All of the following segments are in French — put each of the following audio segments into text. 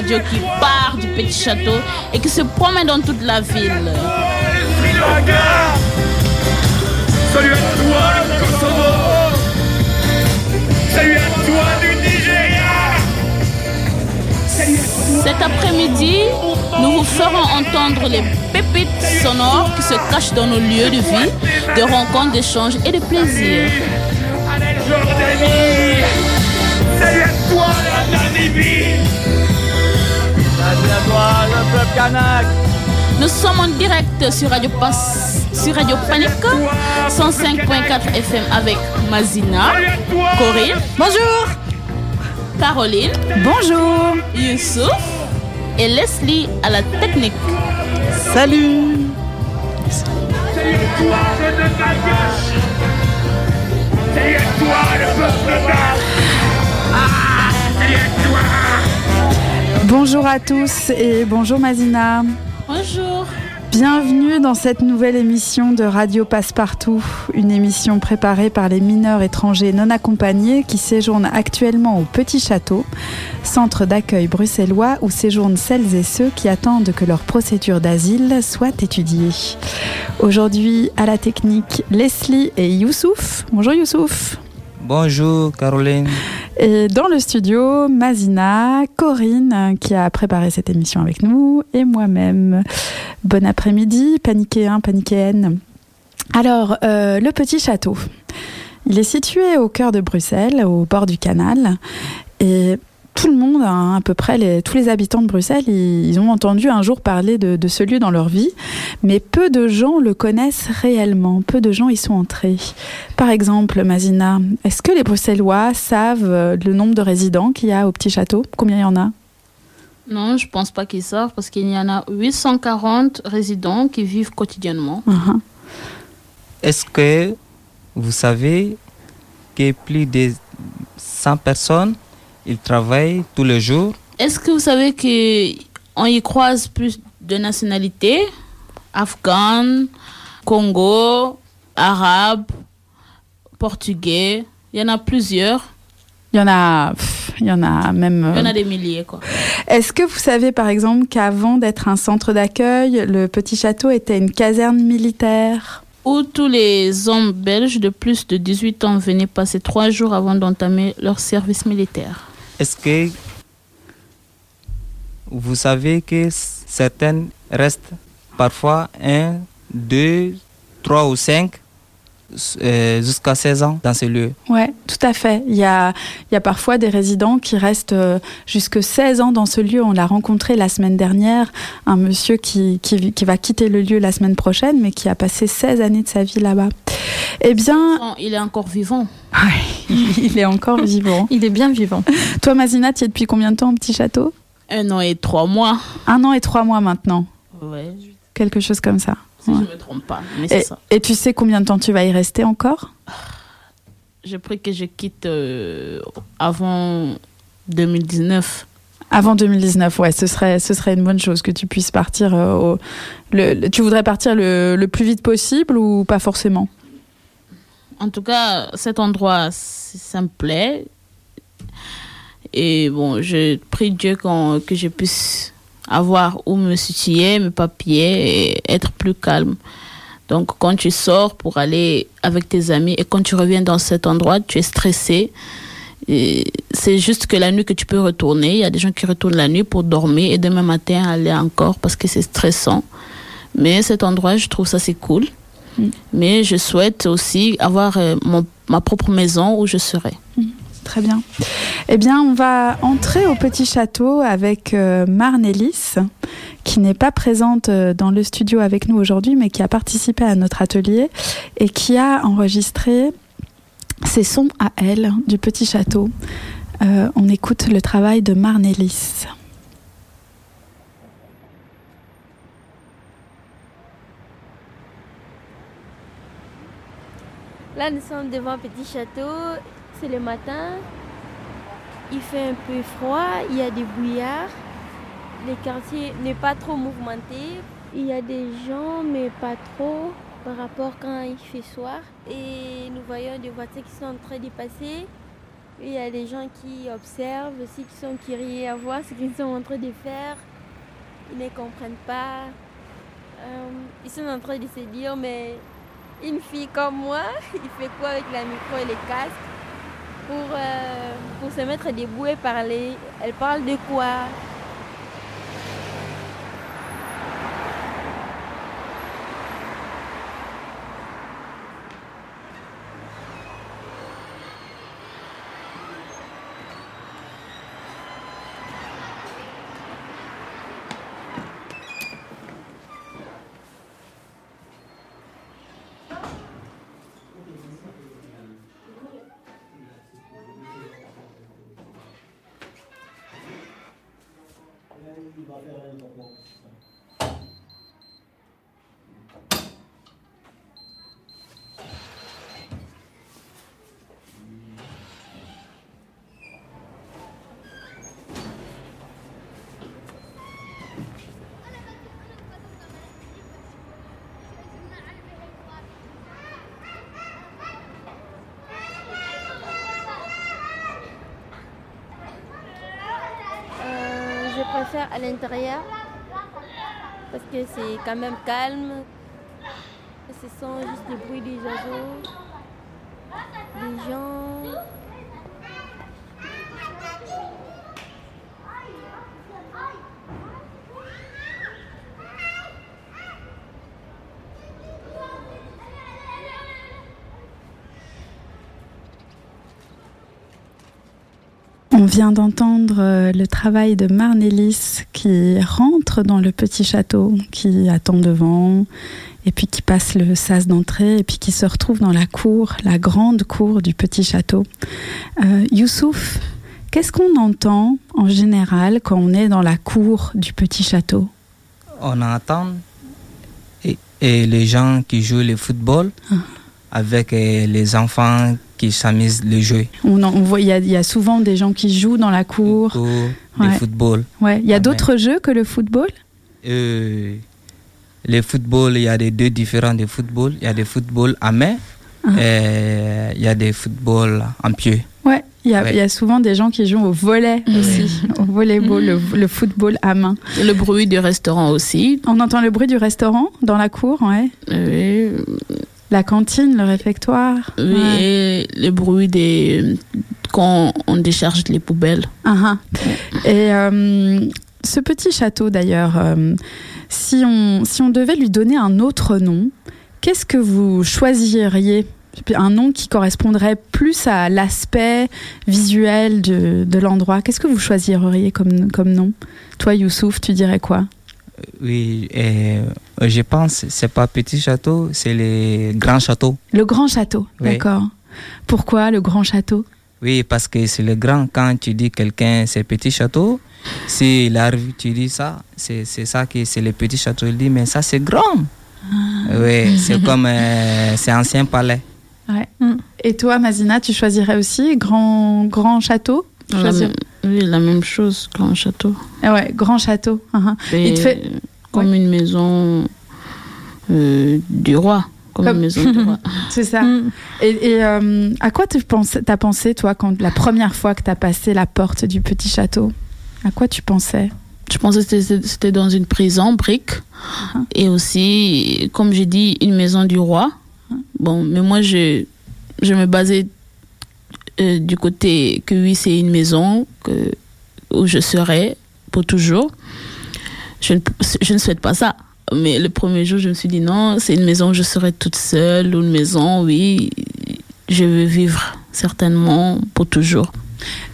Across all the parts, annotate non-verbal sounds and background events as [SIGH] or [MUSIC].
radio qui part du petit château et qui se promène dans toute la ville. Salut à toi le Kosovo Salut à toi du Nigeria Cet après-midi, nous vous ferons entendre les pépites sonores qui se cachent dans nos lieux de vie, de rencontres, d'échanges et de plaisir. Jordanie Salut à toi la Namibie Salut à toi, le peuple kanak Nous sommes en direct sur Radio, Pas- sur Radio Panique 105.4 FM avec Mazina, Corinne, Bonjour. Caroline, Bonjour. Youssouf et Leslie à la technique. Salut. Ah Bonjour à tous et bonjour Mazina. Bonjour. Bienvenue dans cette nouvelle émission de Radio Passepartout, une émission préparée par les mineurs étrangers non accompagnés qui séjournent actuellement au Petit Château, centre d'accueil bruxellois où séjournent celles et ceux qui attendent que leur procédure d'asile soit étudiée. Aujourd'hui, à la technique, Leslie et Youssouf. Bonjour Youssouf. Bonjour Caroline. Et dans le studio, Mazina, Corinne, qui a préparé cette émission avec nous, et moi-même. Bon après-midi, paniquéen, paniquéenne. Alors, euh, le petit château. Il est situé au cœur de Bruxelles, au bord du canal. Et tout le monde, hein, à peu près les- tous les habitants de Bruxelles, ils, ils ont entendu un jour parler de, de ce lieu dans leur vie. Mais peu de gens le connaissent réellement. Peu de gens y sont entrés. Par exemple, Mazina, est-ce que les Bruxellois savent euh, le nombre de résidents qu'il y a au petit château? Combien il y en a? Non, je pense pas qu'ils savent parce qu'il y en a 840 résidents qui vivent quotidiennement. Mhm. Est-ce que vous savez que plus de 100 personnes, ils travaillent tous les jours Est-ce que vous savez qu'on y croise plus de nationalités? Afghanes, Congo, Arabes, Portugais. Il y en a plusieurs. Il y en a, pff, il y en a même. Il y en euh, a des milliers, quoi. Est-ce que vous savez par exemple qu'avant d'être un centre d'accueil, le petit château était une caserne militaire? Où tous les hommes belges de plus de 18 ans venaient passer trois jours avant d'entamer leur service militaire. Est-ce que vous savez que certaines restent parfois 1, 2, 3 ou 5 jusqu'à 16 ans dans ces lieux Ouais, tout à fait. Il y a, y a parfois des résidents qui restent euh, jusque 16 ans dans ce lieu. On l'a rencontré la semaine dernière, un monsieur qui, qui va quitter le lieu la semaine prochaine, mais qui a passé 16 années de sa vie là-bas. Eh bien, Non, il est encore vivant. [LAUGHS] il est encore vivant. Il est bien vivant. Toi, Mazina, tu es depuis combien de temps au petit château? Un an et trois mois. Un an et trois mois maintenant, Ouais, quelque chose comme ça. si Ouais. je ne me trompe pas. Mais c'est Et, ça. et tu sais combien de temps tu vas y rester encore? J'ai pris que je quitte euh, avant 2019. Avant 2019, ouais, ce serait, ce serait une bonne chose que tu puisses partir. euh, au- le, le- tu voudrais partir le, le plus vite possible ou pas forcément? En tout cas, cet endroit, ça me plaît. Et bon, je prie Dieu que je puisse avoir où me situer, mes papiers et être plus calme. Donc, quand tu sors pour aller avec tes amis et quand tu reviens dans cet endroit, tu es stressé. C'est juste que la nuit que tu peux retourner. Il y a des gens qui retournent la nuit pour dormir et demain matin aller encore parce que c'est stressant. Mais cet endroit, je trouve ça c'est cool. Mais je souhaite aussi avoir euh, mon- ma propre maison où je serai. Très bien. Eh bien, on va entrer au petit château avec euh, Marnélis, qui n'est pas présente euh, dans le studio avec nous aujourd'hui, mais qui a participé à notre atelier et qui a enregistré ses sons à elle du petit château. On écoute le travail de Marnélis. Là, nous sommes devant un petit château. C'est le matin. Il fait un peu froid. Il y a des brouillards. Le quartier n'est pas trop mouvementé. Il y a des gens, mais pas trop par rapport quand il fait soir. Et nous voyons des voitures qui sont en train de passer. Il y a des gens qui observent aussi, qui sont curieux à voir ce qu'ils sont en train de faire. Ils ne comprennent pas. Euh, ils sont en train de se dire, mais une fille comme moi, il fait quoi avec la micro et les casques? Pour, euh, pour se mettre debout et parler. Elle parle de quoi Euh, Je à l'intérieur parce que c'est quand même calme. Ce sont juste les bruits des oiseaux, des gens. On vient d'entendre euh, le travail de Marnélis qui rentre dans le petit château, qui attend devant, et puis qui passe le sas d'entrée, et puis qui se retrouve dans la cour, la grande cour du petit château. Euh, Youssouf, qu'est-ce qu'on entend en général quand on est dans la cour du petit château? On entend et, et les gens qui jouent le football Ah. avec euh, les enfants qui s'amusent le jeu. on, en- on voit, il y, a- il y a souvent des gens qui jouent dans la cour. Ouais. le football. Ouais. Il y a Ah, d'autres jeux que le football? Euh, le football, il y a des deux différents de football. Il y a des football à main Ah. et il y a des football en pied. Ouais, il y, a- Ouais. il y a souvent des gens qui jouent au volet aussi, au volleyball, le, le football à main. Le bruit du restaurant aussi. On entend le bruit du restaurant dans la cour, ouais. Oui, La cantine, le réfectoire. oui, Ouais. et le bruit des quand on décharge les poubelles. Ah, ah. Et euh, ce petit château, d'ailleurs, euh, si, on, si on devait lui donner un autre nom, qu'est-ce que vous choisiriez? Un nom qui correspondrait plus à l'aspect visuel de, de l'endroit. Qu'est-ce que vous choisiriez comme, comme nom? Toi, Youssouf, tu dirais quoi? Oui, et euh, je pense c'est pas petit château, c'est les grands châteaux. Le grand château, Oui. d'accord. Pourquoi le grand château? Oui, parce que c'est le grand. Quand tu dis quelqu'un c'est petit château, si arrive, tu dis ça, c'est c'est ça qui c'est le petit château. Il dit mais ça c'est grand. Oui, c'est [LAUGHS] comme euh, c'est ancien palais. Ouais. Et toi, Mazina, tu choisirais aussi grand, grand château? Tu oui, la même chose qu'un château. Ah ouais, grand château. ah. Et Il te fait- Comme une maison euh, du roi. Comme, Comme- une maison du roi. [LAUGHS] C'est ça. Mm. Et, et, euh, à quoi tu pensais, t'as pensé, toi, quand la première fois que t'as passé la porte du petit château? À quoi tu pensais? Je pensais que c'était- dans une prison, brique. Uh-huh. Et aussi, comme j'ai dit, une maison du roi. Bon, mais moi, je, je me basais euh, du côté que oui, c'est une maison que, où je serai pour toujours. Je ne, je ne souhaite pas ça. Mais le premier jour, je me suis dit non, c'est une maison où je serai toute seule, ou une maison, oui, je veux vivre certainement pour toujours.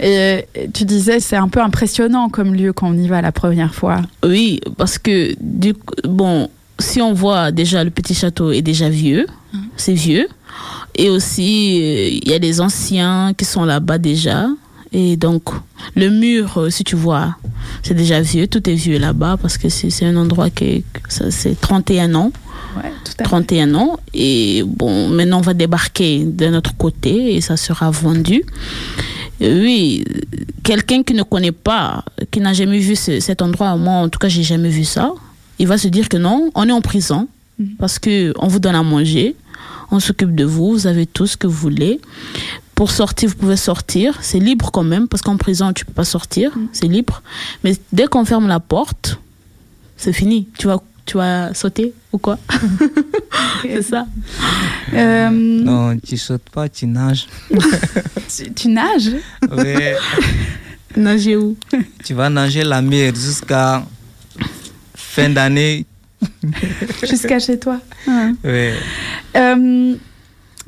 Et euh, tu disais, c'est un peu impressionnant comme lieu quand on y va la première fois. Oui, parce que du bon, si on voit déjà le petit château est déjà vieux, c'est vieux, et aussi euh, il y a des anciens qui sont là-bas déjà, et donc le mur, euh, si tu vois, c'est déjà vieux, tout est vieux là-bas parce que c'est un endroit qui c'est 31 ans. Ouais, tout à fait. 31 ans. Et bon, maintenant, on va débarquer de notre côté et ça sera vendu. Euh, Oui, quelqu'un qui ne connaît pas, qui n'a jamais vu ce- cet endroit, moi, en tout cas, j'ai jamais vu ça, il va se dire que non, on est en prison Mhm. parce que on vous donne à manger, on s'occupe de vous, vous avez tout ce que vous voulez. Pour sortir, vous pouvez sortir. C'est libre quand même, parce qu'en prison, tu peux pas sortir. C'est libre. Mais dès qu'on ferme la porte, c'est fini. Tu vas, tu vas sauter ou quoi? [LAUGHS] C'est ça. Euh, Non, tu sautes pas, tu nages. [LAUGHS] tu, tu nages? [LAUGHS] Nager où? Tu vas nager la mer jusqu'à fin d'année. [LAUGHS] jusqu'à chez toi. Ouais. Ouais. Euh,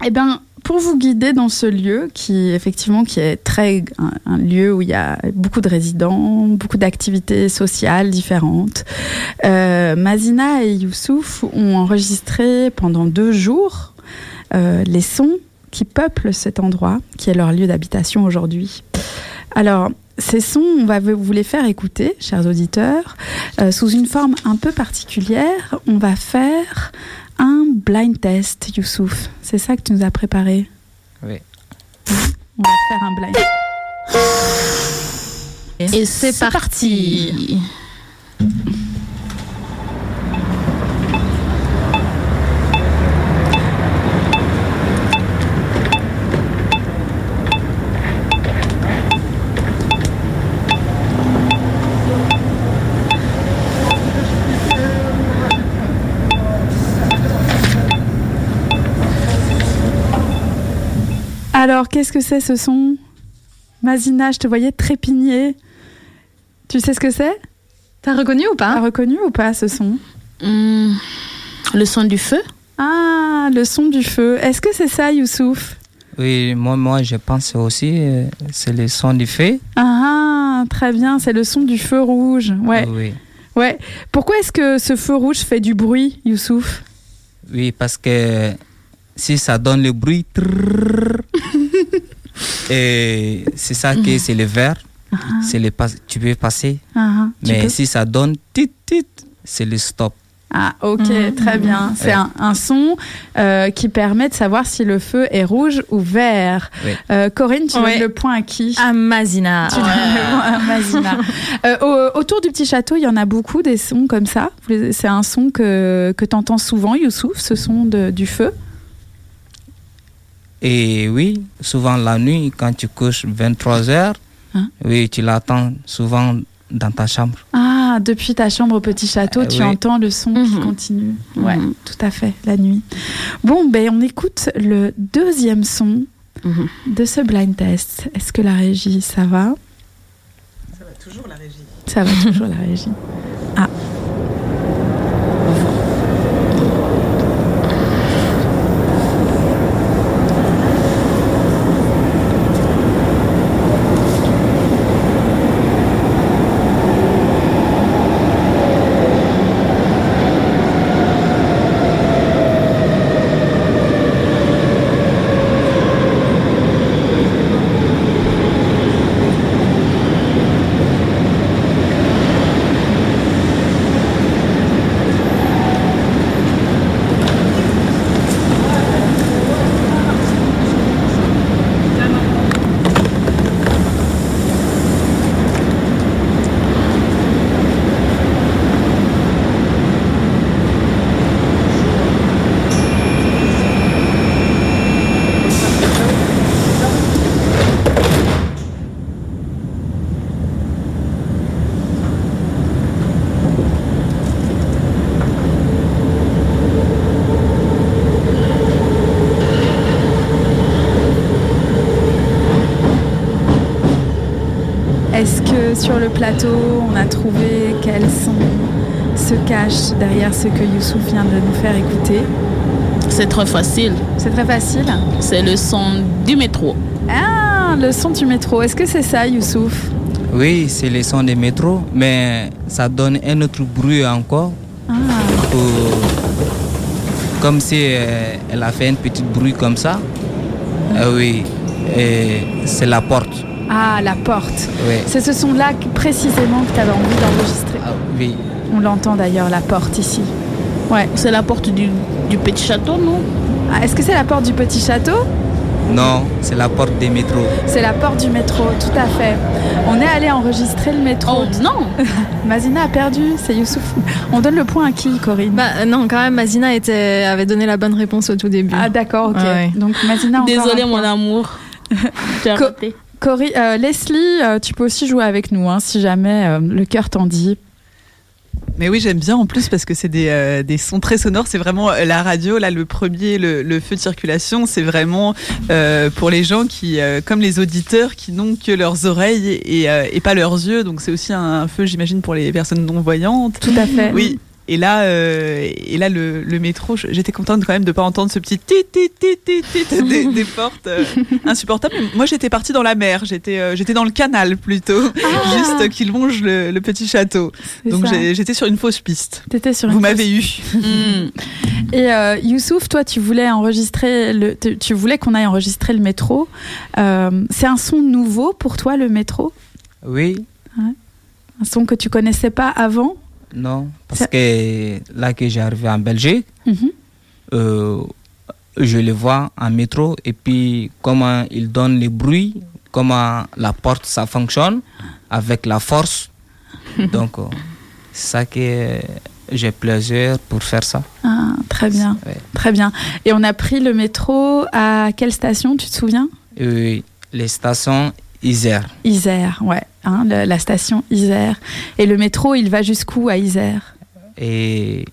eh bien, pour vous guider dans ce lieu, qui effectivement qui est très un, un lieu où il y a beaucoup de résidents, beaucoup d'activités sociales différentes, euh, Mazina et Youssouf ont enregistré pendant deux jours euh, les sons qui peuplent cet endroit, qui est leur lieu d'habitation aujourd'hui. Alors, ces sons, on va vous les faire écouter, chers auditeurs, euh, sous une forme un peu particulière. On va faire un blind test, Youssouf. C'est ça que tu nous as préparé? Oui. On va faire un blind. Et c'est parti. Alors, qu'est-ce que c'est ce son? Mazina, je te voyais trépigner. Tu sais ce que c'est? T'as reconnu ou T'as pas reconnu ou pas ce son? Hum, le son du feu? Ah, le son du feu. Est-ce que c'est ça, Youssouf? Oui, moi, moi, je pense aussi, euh, c'est le son du feu. Ah, très bien, c'est le son du feu rouge. Ouais, Oui. ouais. Pourquoi est-ce que ce feu rouge fait du bruit, Youssouf? Oui, parce que si ça donne le bruit, trrrr, [LAUGHS] et c'est ça que c'est le vert, c'est le pas- tu peux passer. Ah, tu Mais peux- si ça donne tit tit, c'est le stop. Ah, ok, très bien. C'est Ouais. un, un son euh, qui permet de savoir si le feu est rouge ou vert. Ouais. Euh, Corinne, tu Ouais. donnes le point à qui? À Mazina. Tu donnes le point à Mazina. Euh, au- autour du petit château, il y en a beaucoup des sons comme ça. C'est un son que, que tu entends souvent, Youssouf, ce son de- du feu? Et oui, souvent la nuit, quand tu couches 23 heures, Hein? oui, tu l'attends souvent dans ta chambre. Ah, depuis ta chambre au petit château, Euh, tu oui. entends le son qui Mhm. continue. Ouais, Mhm. tout à fait, la nuit. Bon, ben on écoute le deuxième son Mhm. de ce blind test. Est-ce que la régie, ça va? Ça va toujours la régie. Ça va toujours la régie. Ah. Est-ce que sur le plateau, on a trouvé quel son se cache derrière ce que Youssouf vient de nous faire écouter C'est très facile. C'est très facile. C'est le son du métro. Ah, le son du métro. Est-ce que c'est ça, Youssouf? Oui, c'est le son des métros, mais ça donne un autre bruit encore. Ah, pour- comme si euh, elle a fait un petit bruit comme ça. Euh, oui, et c'est la porte. Ah, la porte. Oui. C'est ce son-là précisément que tu avais envie d'enregistrer. Ah, oui. On l'entend d'ailleurs, la porte ici. Ouais. C'est la porte du, du petit château, non? Ah, Est-ce que c'est la porte du petit château? Non, c'est la porte des métros. C'est la porte du métro, tout à fait. On est allé enregistrer le métro. Oh non [LAUGHS] Mazina a perdu, c'est Youssouf. On donne le point à qui, Corinne? Bah euh, non, quand même, Mazina était, avait donné la bonne réponse au tout début. Ah d'accord, ok. Ah ouais. Donc Mazina Désolée, mon amour. [LAUGHS] J'ai Co-. Cory- euh, Leslie, euh, tu peux aussi jouer avec nous hein, si jamais euh, le cœur t'en dit. Mais oui, j'aime bien en plus parce que c'est des, euh, des sons très sonores. C'est vraiment la radio, là, le premier, le, le feu de circulation, c'est vraiment euh, pour les gens qui, euh, comme les auditeurs, qui n'ont que leurs oreilles et, et pas leurs yeux. Donc c'est aussi un feu, j'imagine, pour les personnes non-voyantes. Tout à fait. Oui. Et là, euh, et là le, le métro, j'étais contente quand même de pas entendre ce petit tit tit tit tit tit des, des portes euh, insupportables. Moi, j'étais partie dans la mer, j'étais euh, j'étais dans le canal plutôt, juste euh, qui longe le, le petit château. Donc j'étais sur une fausse piste. T'étais sur Vous une m'avez eu. Hmm. Et euh, Youssouf, toi, tu voulais enregistrer le, tu voulais qu'on aille enregistrer le métro. Euh, c'est un son nouveau pour toi, le métro? Oui, Un son que tu connaissais pas avant? Non, parce que là que j'ai arrivé en Belgique, Mhm. euh, je le vois en métro et puis comment il donne les bruits, comment la porte ça fonctionne avec la force. [LAUGHS] Donc, euh, c'est ça que j'ai plaisir pour faire ça. Ah, Très bien, Ouais. très bien. Et on a pris le métro à quelle station, tu te souviens? Et les stations Isère. Isère, ouais, hein, le- la station Isère. Et le métro, il va jusqu'où à Isère? Et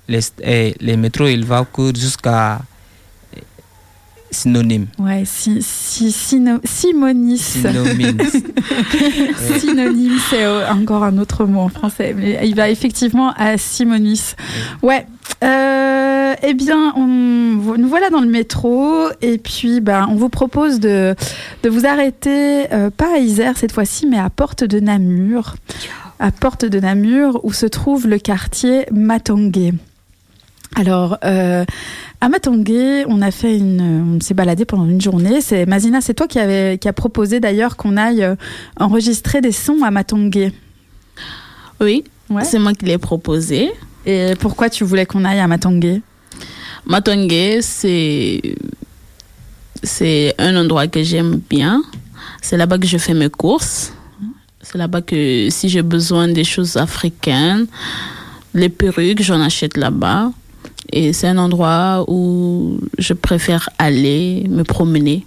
et les métros, il va jusqu'à synonyme. Ouais, si, si, sino- Simonis. Synonyme. [LAUGHS] Synonyme, c'est euh, encore un autre mot en français, mais il va effectivement à Simonis. Ouais. Euh, eh bien, on, nous voilà dans le métro et puis ben, on vous propose de, de vous arrêter, euh, pas à Isère cette fois-ci, mais à Porte de Namur. À Porte de Namur, où se trouve le quartier Matongué. Alors, euh, à Matongué, on a fait une, on s'est baladé pendant une journée. C'est Mazina, c'est toi qui avait, qui a proposé d'ailleurs qu'on aille euh, enregistrer des sons à Matongué. Oui, Ouais. c'est moi qui l'ai proposé. Et pourquoi tu voulais qu'on aille à Matongué Matongue, c'est c'est un endroit que j'aime bien. C'est là-bas que je fais mes courses. C'est là-bas que si j'ai besoin des choses africaines, les perruques, j'en achète là-bas. Et c'est un endroit où je préfère aller me promener.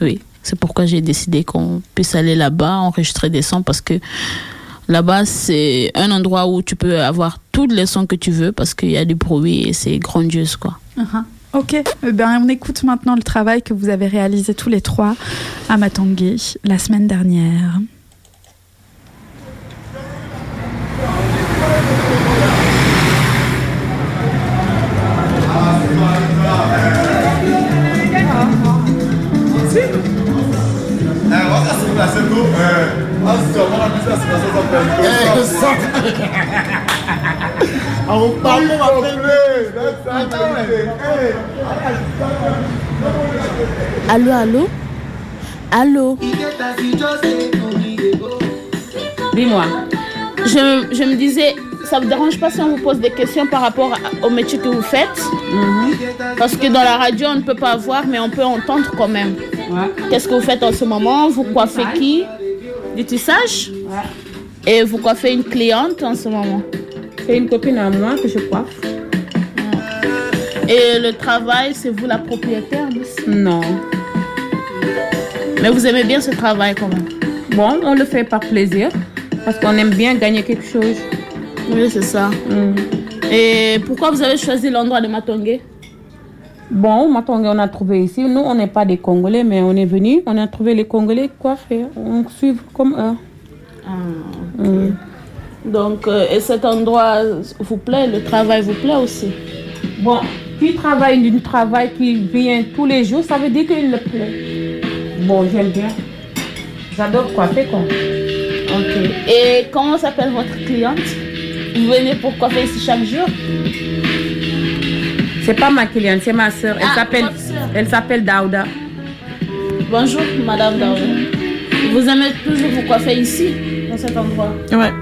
Oui, c'est pourquoi j'ai décidé qu'on puisse aller là-bas, enregistrer des sons parce que là-bas, c'est un endroit où tu peux avoir tous les sons que tu veux parce qu'il y a du bruit et c'est grandiose, quoi. Uh-huh. Ok, Eh ben, on écoute maintenant le travail que vous avez réalisé tous les trois à Matongué la semaine dernière. Allô, allô? Allô? Dis-moi. Je, je me disais, ça vous dérange pas si on vous pose des questions par rapport à- au métier que vous faites? Parce que dans la radio, on ne peut pas voir, mais on peut entendre quand même. Qu'est-ce que vous faites en ce moment? Vous coiffez qui? Du tissage Et vous coiffez une cliente en ce moment C'est une copine à moi que je coiffe. Et le travail, c'est vous la propriétaire d'ici Non. Mais vous aimez bien ce travail quand même Bon, on le fait par plaisir. Parce qu'on aime bien gagner quelque chose. Oui, c'est ça. Mm. Et pourquoi vous avez choisi l'endroit de Matongue Bon, Matongue, on a trouvé ici. Nous, on n'est pas des Congolais, mais on est venu. On a trouvé les Congolais coiffés. On suit comme eux. Ah, Mm. Donc, euh, et cet endroit vous plaît, le travail vous plaît aussi? Bon, qui travaille d'un travail qui vient tous les jours, ça veut dire qu'il le plaît. Bon, j'aime bien. J'adore coiffer, quoi. Ok. Et comment s'appelle votre cliente? Vous venez pour coiffer ici chaque jour? C'est pas ma cliente, c'est ma soeur. Elle Ah, s'appelle elle s'appelle Daouda. Bonjour, Madame Daoud. Vous aimez toujours vous coiffer ici, dans cet endroit? Ouais,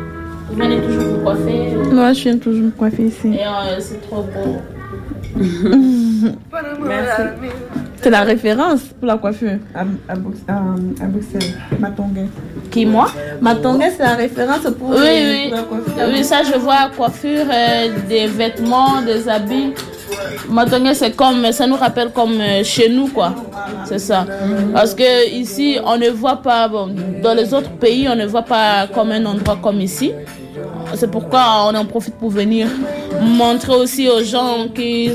Vous venez toujours vous coiffer? Moi je viens toujours me coiffer ici. et euh, c'est trop beau. C'est la référence pour la coiffure à, à, à- à Bruxelles, Matongue. Qui, moi? Matongue, c'est la référence pour, Oui, les- oui. pour la coiffure. Oui, ça, je vois coiffure, euh, des vêtements, des habits. Matongue, c'est comme, ça nous rappelle comme euh, chez nous, quoi. C'est ça. Parce que ici, on ne voit pas, bon, dans les autres pays, on ne voit pas comme un endroit comme ici. C'est pourquoi on en profite pour venir montrer aussi aux gens qui,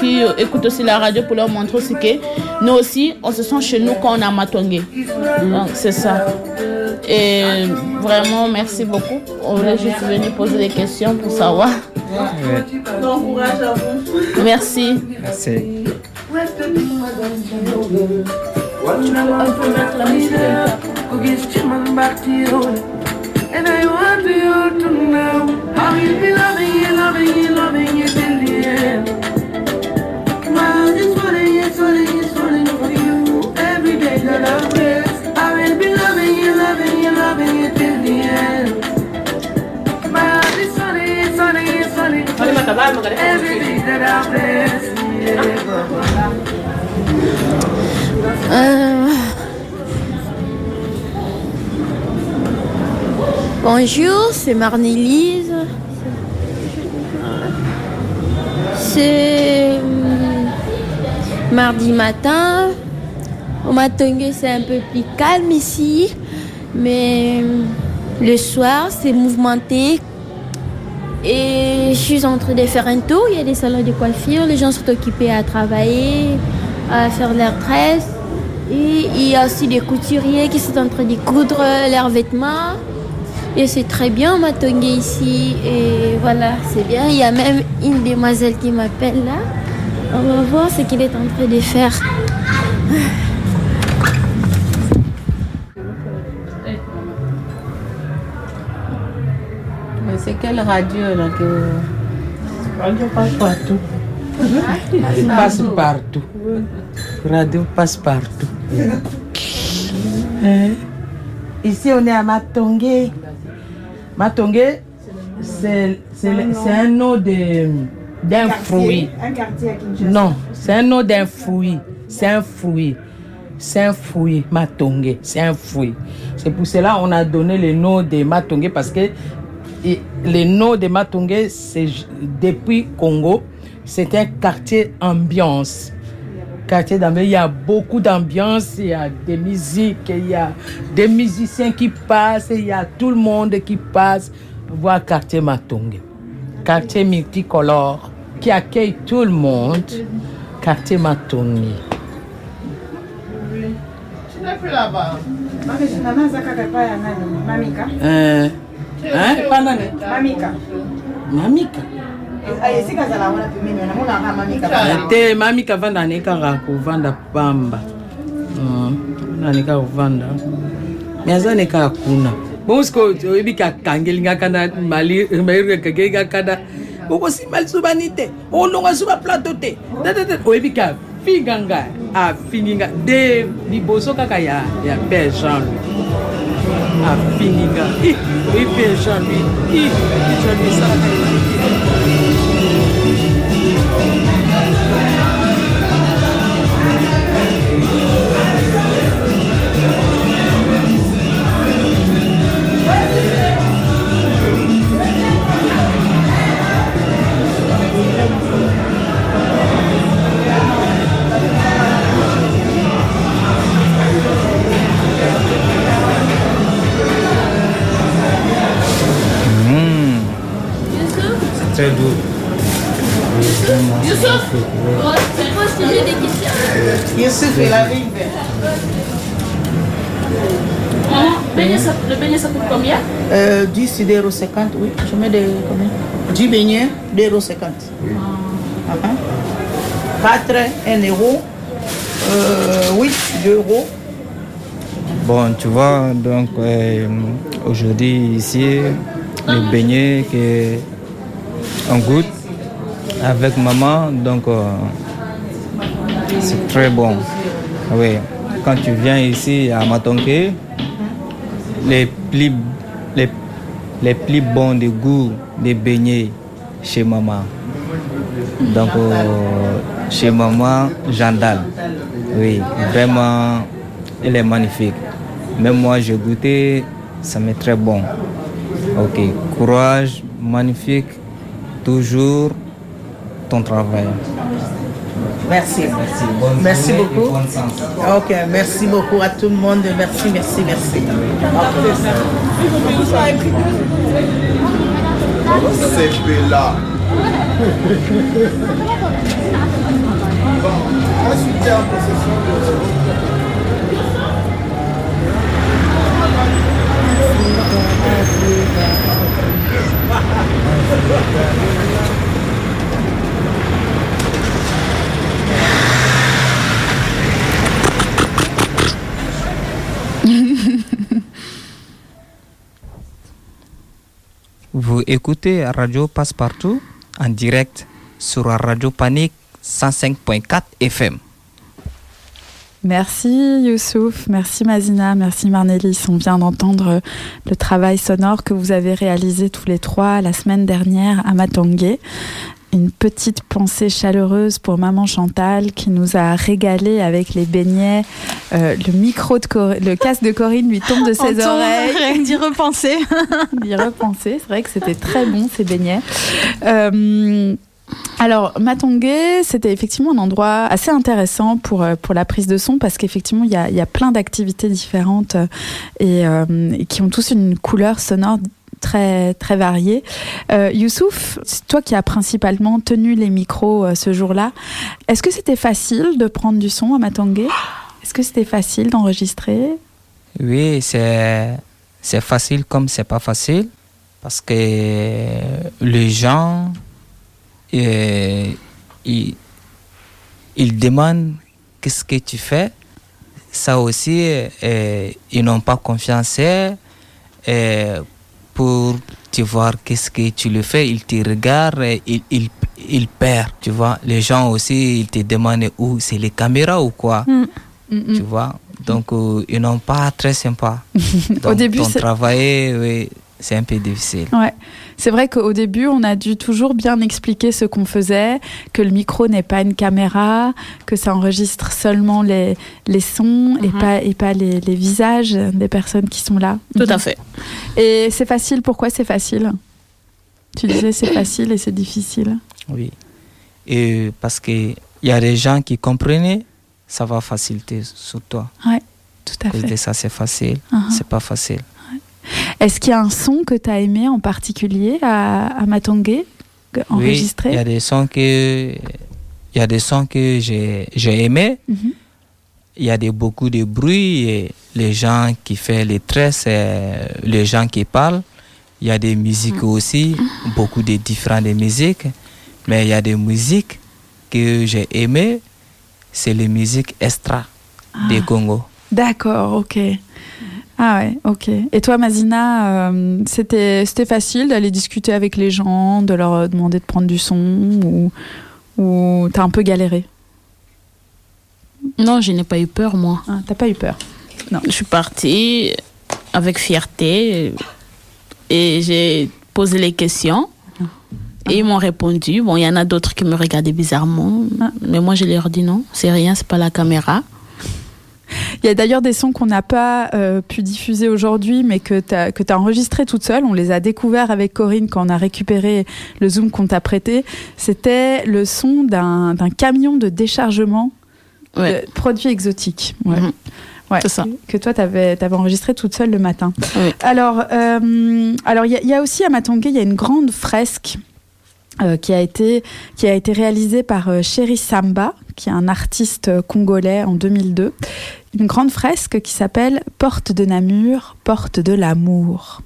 qui écoutent aussi la radio pour leur montrer aussi que nous aussi, on se sent chez nous quand on a Matongue. Donc, c'est ça. Et vraiment, merci beaucoup. On voulait juste venir poser des questions pour savoir. Bon courage à vous. Merci. Merci. And I want you to know how you be loving you, loving you, loving you till the end. Euh, Bonjour, c'est Marnélise. C'est hum, mardi matin. Au Matongue, c'est un peu plus calme ici. Mais hum, le soir, c'est mouvementé. Et je suis en train de faire un tour. Il y a des salons de coiffure. Les gens sont occupés à travailler, à faire leurs tresses. Et il y a aussi des couturiers qui sont en train de coudre leurs vêtements. Et c'est très bien Matongue ici. Et voilà, c'est bien. Il y a même une demoiselle qui m'appelle là. On va voir ce qu'il est en train de faire. Quelle radio là que. Radio passe partout. Passe partout. Radio passe partout. Hein? Ici, on est à Matongue. Matongue, c'est c'est le- c'est un nom de- d'un fruit. Un quartier à Kinshasa. Non, c'est un nom d'un fruit. C'est un fruit. C'est un fruit, Matongue. C'est un fruit. C'est pour cela qu'on a donné le nom de Matongue parce que le nom de Matongue, c'est depuis Congo. C'est un quartier ambiance. Quartier d'ambiance, il y a beaucoup d'ambiance, il y a des musiques, il y a des musiciens qui passent, il y a tout le monde qui passe voir quartier Matongue quartier multicolore qui accueille tout le monde, quartier? Mamika. Euh, panani mamika. Eh, te mamika vanda ane kaka kovanda pamba. Ane kaka kovanda. Me aza ane kaka kuna. Bongo sikoyo oyebi kakangelingaka na mayiri kakangelingaka na okosimba liso bani te. Olonga liso baplateau te. Tetete oyebi ka finga ngai afingi ngai de liboso kaka ya père jean louis a fini ka. I, i pe jan mi, i, i jan mi sa. Très doux. Youssouf, c'est quoi si j'ai des questions Youssouf, il arrive. Maman, le beignet, ça coûte combien? Euh, 10 d'euros 50, oui. Je mets de combien? 10 beignets, d'euros 50. Ah. 4, 1 euro. Euh, 8, 2 euros. Bon, tu vois, donc euh, aujourd'hui ici, le beignet que on goûte avec maman, donc euh, c'est très bon. Oui, quand tu viens ici à Matonke, les plus, les, les plus bons de goût des beignets chez maman. Donc euh, chez maman, Jandal. Oui, vraiment, elle est magnifique. Même moi, j'ai goûté, ça m'est très bon. Ok, courage, magnifique, toujours ton travail. Merci. Merci, bonne Merci beaucoup. Ok, merci beaucoup à tout le monde. Merci, merci, merci. C'est Bella. Ensuite, en possession de... [LAUGHS] Vous écoutez Radio Passepartout en direct sur Radio Panique 105.4 FM. Merci Youssouf, merci Mazina, merci Marnélis. On vient d'entendre le travail sonore que vous avez réalisé tous les trois la semaine dernière à Matongué. Une petite pensée chaleureuse pour maman Chantal qui nous a régalé avec les beignets. Euh, le micro de Cor- le casque de Corinne lui tombe de [LAUGHS] ses oreilles. d'y repenser. [LAUGHS] d'y repenser. C'est vrai que c'était très bon ces beignets. Euh, alors, Matongué, c'était effectivement un endroit assez intéressant pour, euh, pour la prise de son parce qu'effectivement, il y a, y a plein d'activités différentes euh, et, euh, et qui ont tous une couleur sonore très, très variée. Euh, Youssouf, c'est toi qui as principalement tenu les micros ce jour-là. Est-ce que c'était facile de prendre du son à Matongué Est-ce que c'était facile d'enregistrer? Oui, c'est c'est facile comme c'est pas facile parce que les gens euh, ils, ils demandent qu'est-ce que tu fais? Ça aussi, euh, ils n'ont pas confiance euh, pour tu voir qu'est-ce que tu le fais? Ils te regardent, et ils, ils, ils perdent, tu vois. Les gens aussi, ils te demandent où c'est les caméras ou quoi, Mm, mm. tu vois? Donc, euh, ils n'ont pas très sympa. [LAUGHS] Au Donc, début, ton c'est- travail, oui, c'est un peu difficile. Ouais, c'est vrai qu'au début, on a dû toujours bien expliquer ce qu'on faisait, que le micro n'est pas une caméra, que ça enregistre seulement les, les sons et Mhm. pas, et pas les, les visages des personnes qui sont là. Tout à fait. Et c'est facile, pourquoi c'est facile? Tu disais c'est facile et c'est difficile. Oui. Et parce qu'il y a des gens qui comprennent, ça va faciliter sur toi. Tout à fait. de ça, c'est facile. Mhm. C'est pas facile. Est-ce qu'il y a un son que tu as aimé en particulier à, à Matongué que- enregistré Oui, il y a des sons que, il y a des sons que j'ai, j'ai aimé. Mhm. Il y a des, beaucoup de bruit et les gens qui font les tresses, les gens qui parlent. Il y a des musiques aussi, beaucoup de différentes musiques. Mais il y a des musiques que j'ai aimées, c'est les musiques extra des Congo. D'accord, ok. Ah ouais, ok. Et toi, Mazina, euh, c'était facile d'aller discuter avec les gens, de leur demander de prendre du son ou, ou t'as un peu galéré? Non, je n'ai pas eu peur, moi. Ah, T'as pas eu peur? Je suis partie avec fierté et j'ai posé les questions. Et ils m'ont répondu. Bon, il y en a d'autres qui me regardaient bizarrement. Ah. Mais moi, je leur dis non, c'est rien, c'est pas la caméra. Il y a d'ailleurs des sons qu'on n'a pas euh, pu diffuser aujourd'hui, mais que tu as, que as enregistrés toute seule. On les a découverts avec Corinne quand on a récupéré le Zoom qu'on t'a prêté. C'était le son d'un camion de déchargement Ouais. de produits exotiques. Ouais. Mhm. Ouais, ça. Que toi, tu avais, enregistré toute seule le matin. Oui. Alors, euh, alors il y, a- il y a aussi à Matongué, il y a une grande fresque euh, qui, a été, qui a été réalisée par euh, Chéri Samba, qui est un artiste euh, congolais en 2002. Une grande fresque qui s'appelle Porte de Namur, Porte de l'amour.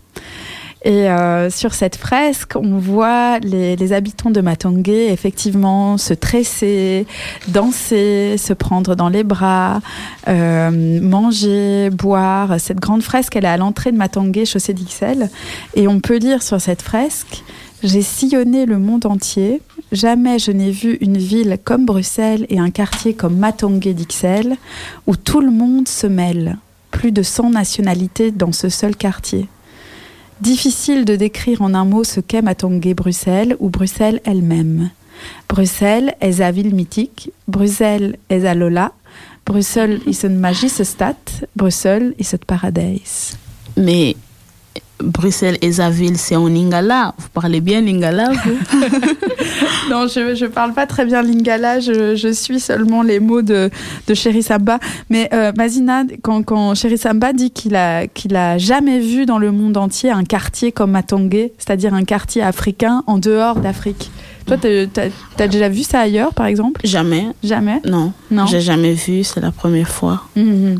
Et euh, sur cette fresque, on voit les, habitants de Matongué effectivement se tresser, danser, se prendre dans les bras, euh, manger, boire. Cette grande fresque, elle est à l'entrée de Matongué, chaussée d'Ixelles. Et on peut lire sur cette fresque J'ai sillonné le monde entier. Jamais je n'ai vu une ville comme Bruxelles et un quartier comme Matongué d'Ixelles où tout le monde se mêle. Plus de 100 nationalités dans ce seul quartier. Difficile de décrire en un mot ce qu'est Matongué Bruxelles ou Bruxelles elle-même. Bruxelles est la ville mythique, Bruxelles est la Lola, Bruxelles is een magische stad, Bruxelles is het paradijs. Mais Bruxelles et Zaville, c'est en lingala. Vous parlez bien lingala, vous [LAUGHS] Non, je je parle pas très bien lingala, je, je suis seulement les mots de, de Chéri Samba. Mais euh, Mazina, quand, quand Chéri Samba dit qu'il a, qu'il a jamais vu dans le monde entier un quartier comme Matongé, c'est-à-dire un quartier africain en dehors d'Afrique. Toi, t'as- as déjà vu ça ailleurs, par exemple? Jamais. Jamais? Non. Non? J'ai jamais vu, c'est la première fois. Mhm.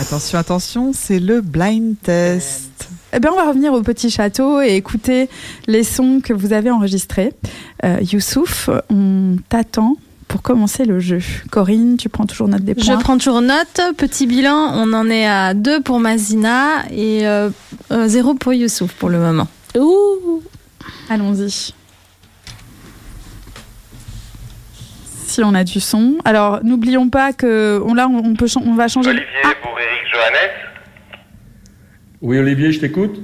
Attention, attention, c'est le blind test. Eh bien, on va revenir au petit château et écouter les sons que vous avez enregistrés. Euh, Youssouf, on t'attend pour commencer le jeu. Corinne, tu prends toujours note des Je points. prends toujours note. Petit bilan, on en est à 2 pour Mazina et 0 pour Youssouf pour le moment. Ouh. Allons-y. Si on a du son. Alors, n'oublions pas que on, là, on, peut, on va changer. Olivier pour Eric Johannes. Oui, Olivier, je t'écoute.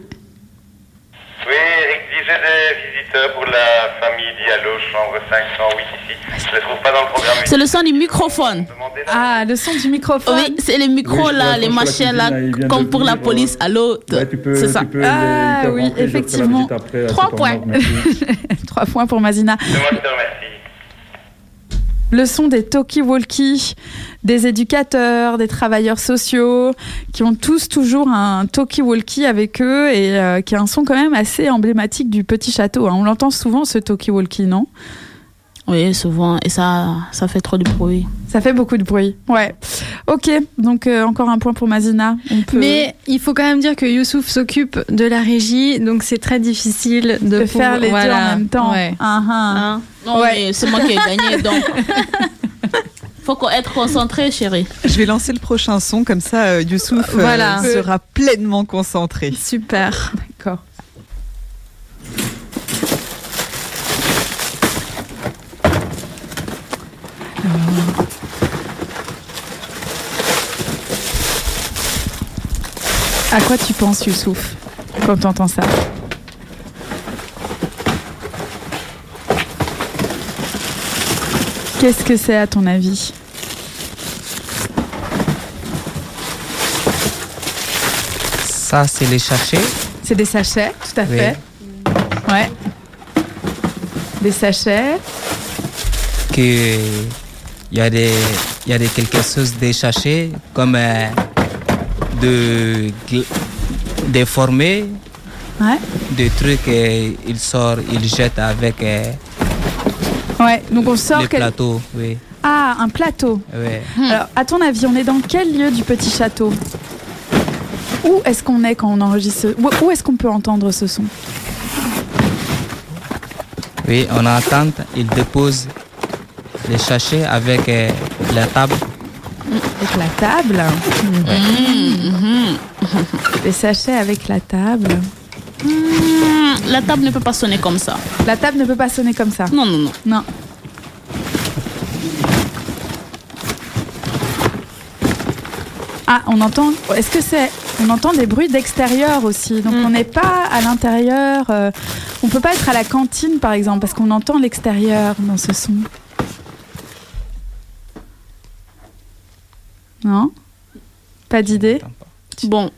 Oui, Eric dit j'ai des visiteurs pour la famille Diallo, chambre 508 ici. Je ne les trouve pas dans le programme. C'est le son du microphone. Ah, le son du microphone. Oui, c'est les micros Oui, là, les machins là, comme pour la venir, police à l'autre. Ouais, c'est ça. tu peux Ah, les- oui, effectivement. après, Trois points. [LAUGHS] Trois points pour Mazina. C'est moi qui te remercie. Le son des talkie-walkie, des éducateurs, des travailleurs sociaux, qui ont tous toujours un talkie-walkie avec eux et euh, qui est un son quand même assez emblématique du petit château. hein. On l'entend souvent ce talkie-walkie, non? Oui, souvent. Et ça, ça fait trop de bruit. Ça fait beaucoup de bruit. Ouais. Ok, donc euh, encore un point pour Mazina. On peut Mais il faut quand même dire que Youssouf s'occupe de la régie, donc c'est très difficile de, de faire les deux voilà. en même temps. Ouais. Ah, ah. Hein? Non, Ouais. mais c'est moi qui ai gagné, [LAUGHS] donc. Faut qu'on- être concentré, chérie. Je vais lancer le prochain son, comme ça euh, Youssouf euh, sera pleinement concentré. Super. D'accord. À quoi tu penses, Youssouf, quand tu entends ça? Qu'est-ce que c'est à ton avis? Ça, c'est les sachets. C'est des sachets, tout à Oui. fait. Ouais. Des sachets. que il y a des il y a des quelque chose des sachets comme euh, de gl- déformés Ouais. des trucs euh, il sort il jette avec euh, Ouais, donc on sort les quel- plateaux oui Ah, un plateau. ouais. Alors, à ton avis, on est dans quel lieu du petit château? Où est-ce qu'on est quand on enregistre où est-ce qu'on peut entendre ce son? Oui on entend il dépose les sachets avec euh, la table Avec la table. [LAUGHS] Les sachets avec la table. Hmm, la table ne peut pas sonner comme ça. La table ne peut pas sonner comme ça. Non, non, non. Non. Ah, on entend. Est-ce que c'est. On entend des bruits d'extérieur aussi? Donc on n'est pas à l'intérieur. euh, on peut pas être à la cantine par exemple parce qu'on entend l'extérieur dans ce son. Non Pas d'idée Bon,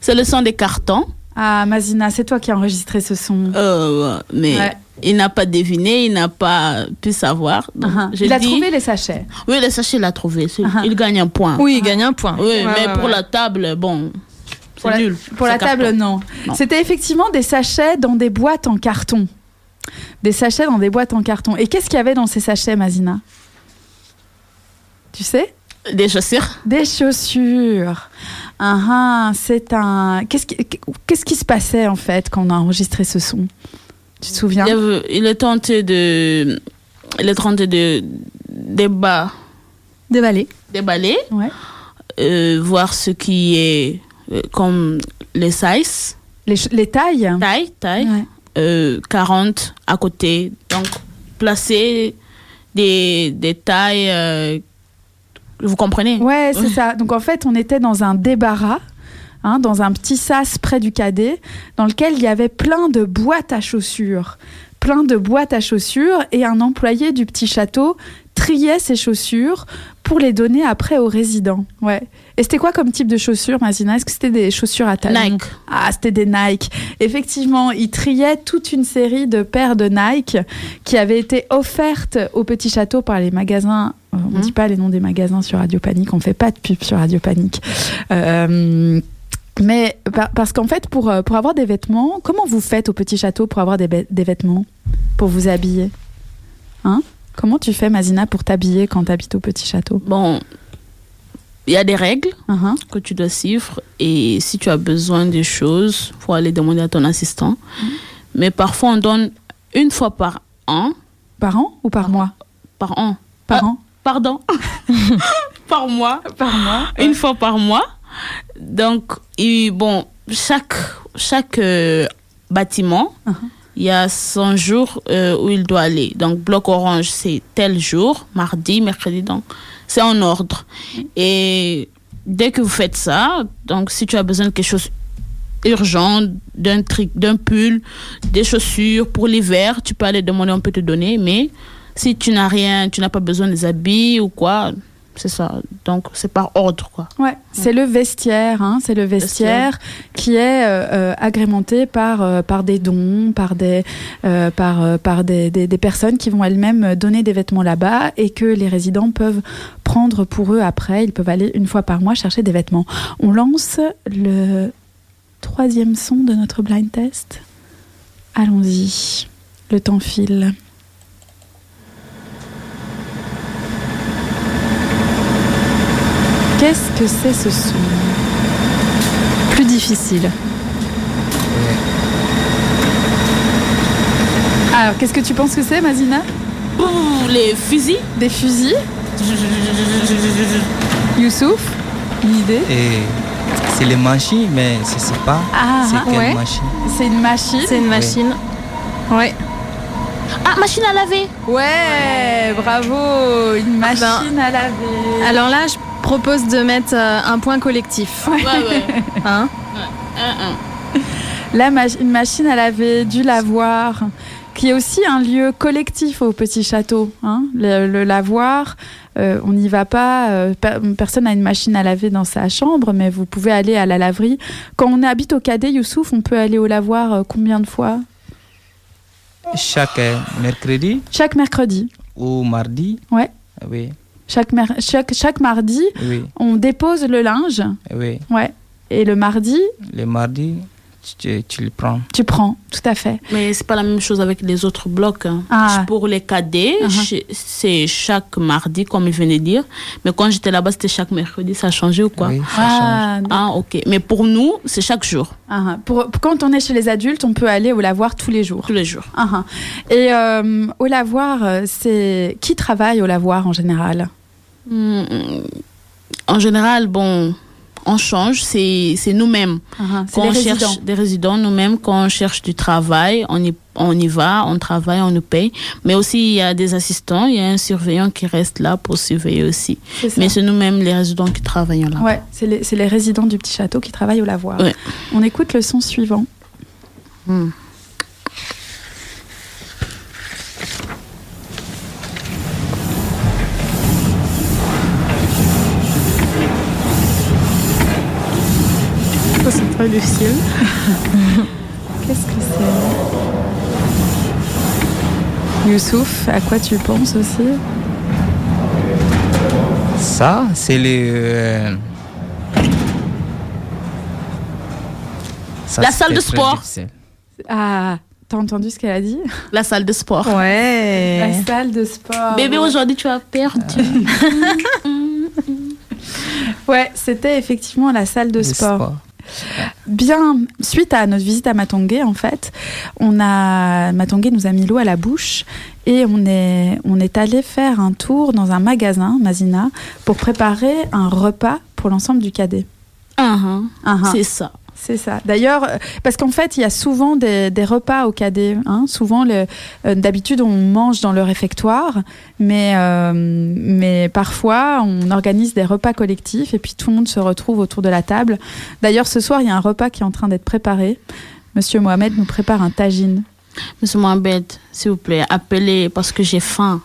c'est le son des cartons. Ah, Mazina, c'est toi qui as enregistré ce son. Euh, mais Ouais. il n'a pas deviné, il n'a pas pu savoir. Donc, Ah, Il a trouvé les sachets. Oui, le sachet, il a trouvé. Ah. Il gagne un point. Oui, il gagne un point. Oui, Ouais, mais ouais, pour ouais. la table, bon, Pour c'est la, nul. pour la table, non. Non. C'était effectivement des sachets dans des boîtes en carton. Des sachets dans des boîtes en carton. Et qu'est-ce qu'il y avait dans ces sachets, Mazina? Tu sais? Des chaussures Des chaussures. Ah, ah, c'est un. Qu'est-ce qui, qu'est-ce qui se passait en fait quand on a enregistré ce son? Tu te souviens? Il, est tenté de. Il est tenté de débat, Déballer. déballer, Ouais. euh, voir ce qui est euh, comme les sizes, Les, les tailles taille, taille, Ouais. euh, 40 à côté. Donc, placer des, des tailles. Vous comprenez? Ouais, c'est [LAUGHS] ça. Donc en fait, on était dans un débarras, hein, dans un petit sas près du cadet, dans lequel il y avait plein de boîtes à chaussures. Plein de boîtes à chaussures et un employé du petit château triait ses chaussures pour les donner après aux résidents. Ouais. Et c'était quoi comme type de chaussures, Mazina? Est-ce que c'était des chaussures à talons? Nike. Ah, c'était des Nike. Effectivement, ils triaient toute une série de paires de Nike qui avaient été offertes au Petit Château par les magasins. Euh, On ne Mhm. dit pas les noms des magasins sur Radio Panique, on fait pas de pub sur Radio Panique. Euh, mais par- parce qu'en fait, pour, euh, pour avoir des vêtements, comment vous faites au Petit Château pour avoir des, des vêtements? Pour vous habiller? Hein? Comment tu fais, Mazina, pour t'habiller quand tu habites au Petit Château? Bon, il y a des règles Uh-huh. que tu dois suivre et si tu as besoin de choses, faut aller demander à ton assistant. Mm. Mais parfois, on donne une fois par an. Par an ou par mois? Par an. Par Ah, an? Pardon. [LAUGHS] par mois. Par mois. Une fois par mois. Donc, et bon, chaque, chaque euh, bâtiment, Uh-huh. il y a son jour euh, où il doit aller. Donc, bloc orange, c'est tel jour, mardi, mercredi, donc c'est en ordre. Et dès que vous faites ça, donc si tu as besoin de quelque chose urgent, d'un truc, d'un pull, des chaussures pour l'hiver, tu peux aller demander, on peut te donner, mais si tu n'as rien, tu n'as pas besoin des habits ou quoi, c'est ça. Donc, c'est par ordre, quoi. Ouais, c'est le vestiaire, hein, c'est le vestiaire qui est euh, euh, agrémenté par euh, par des dons, par des euh, par par des, des, des personnes qui vont elles-mêmes donner des vêtements là-bas et que les résidents peuvent prendre pour eux après. Ils peuvent aller une fois par mois chercher des vêtements. On lance le troisième son de notre blind test. Allons-y, le temps file. Qu'est-ce que c'est ce son? Plus difficile. Alors, qu'est-ce que tu penses que c'est, Mazina? Les fusils. Des fusils? Youssouf Une idée? Et c'est les machines, mais je ne sais pas Ah, c'est ah, quelle ouais. machine. C'est une machine. C'est une machine. Ouais. Ah, machine à laver. Ouais, bravo. Une machine à laver. Ben, Alors là, je propose de mettre euh, un point collectif. Ouais, ouais. [LAUGHS] Hein Un, un. La mach- une machine à laver, du lavoir, qui est aussi un lieu collectif au Petit Château. hein. Le, le lavoir, euh, on n'y va pas, euh, per- personne n'a une machine à laver dans sa chambre, mais vous pouvez aller à la laverie. Quand on habite au Cadet, Youssouf, on peut aller au lavoir euh, combien de fois? Chaque mercredi Chaque mercredi. ou mardi. Ouais. Oui, Chaque, mer- chaque, chaque mardi, oui, on dépose le linge. oui. Ouais. Et le mardi, Le mardi, tu, tu le prends. tu prends, tout à fait. Mais c'est pas la même chose avec les autres blocs. hein. Ah. Pour les cadets, Uh-huh. c'est chaque mardi, comme il venait de dire. Mais quand j'étais là-bas, c'était chaque mercredi. Ça a changé ou quoi? Oui, ça Ah, Ah, ok. Mais pour nous, c'est chaque jour. Ah, pour, pour- quand on est chez les adultes, on peut aller au lavoir tous les jours. Tous les jours. Ah. Et euh, au lavoir, euh, c'est qui travaille au lavoir en général? Hmm, En général, bon, on change. C'est nous-mêmes. Ah, ah, Quand on résidents. cherche des résidents, nous-mêmes, quand on cherche du travail, on y, on y va, on travaille, on nous paye. Mais aussi, il y a des assistants, il y a un surveillant qui reste là pour surveiller aussi. Mais c'est nous-mêmes, les résidents, qui travaillons là. Ouais, c'est les, les résidents du petit château qui travaillent au lavoir. Ouais. On écoute le son suivant. Hmm. Pas le ciel. [LAUGHS] Qu'est-ce que c'est? Youssouf, à quoi tu penses aussi? Ça, c'est le. euh, ça, La salle de sport. Ah, t'as entendu ce qu'elle a dit? La salle de sport. Ouais. La salle de sport. Bébé, aujourd'hui, tu as perdu. [LAUGHS] Ouais, c'était effectivement la salle de sport. sport. Bien, suite à notre visite à Matongué, en fait, on a Matongué nous a mis l'eau à la bouche et on est on est allé faire un tour dans un magasin, Mazina, pour préparer un repas pour l'ensemble du cadet. Uh-huh. Uh-huh. C'est ça. C'est ça. D'ailleurs, euh, parce qu'en fait, il y a souvent des, repas au cadet. Hein. Souvent, euh, d'habitude, on mange dans le réfectoire, mais, euh, mais parfois, on organise des repas collectifs et puis tout le monde se retrouve autour de la table. D'ailleurs, ce soir, il y a un repas qui est en train d'être préparé. Monsieur Mohamed nous prépare un tagine. Monsieur Mohamed, s'il vous plaît, appelez parce que j'ai faim.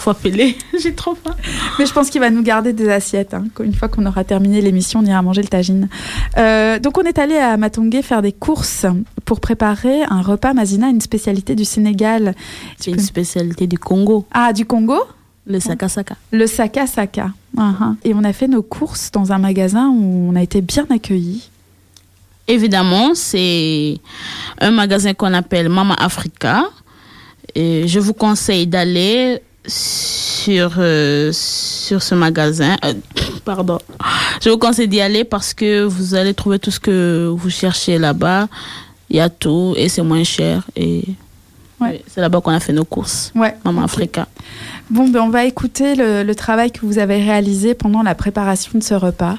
Faut appeler. [LAUGHS] J'ai trop faim. Mais je pense qu'il va nous garder des assiettes. hein. Une fois qu'on aura terminé l'émission, on ira manger le tagine. Euh, donc on est allé à Matongé faire des courses pour préparer un repas Mazina, une spécialité du Sénégal. C'est une spécialité du Congo. Ah, du Congo? Le saka-saka. Le Saka Saka. Uhum. Et on a fait nos courses dans un magasin où on a été bien accueillis. Évidemment, c'est un magasin qu'on appelle Mama Africa. Et je vous conseille d'aller sur, euh, sur ce magasin. Euh, pardon. Je vous conseille d'y aller parce que vous allez trouver tout ce que vous cherchez là-bas. Il y a tout et c'est moins cher. Et Ouais. c'est là-bas qu'on a fait nos courses. Ouais. Mama Africa. Bon, ben on va écouter le, le travail que vous avez réalisé pendant la préparation de ce repas.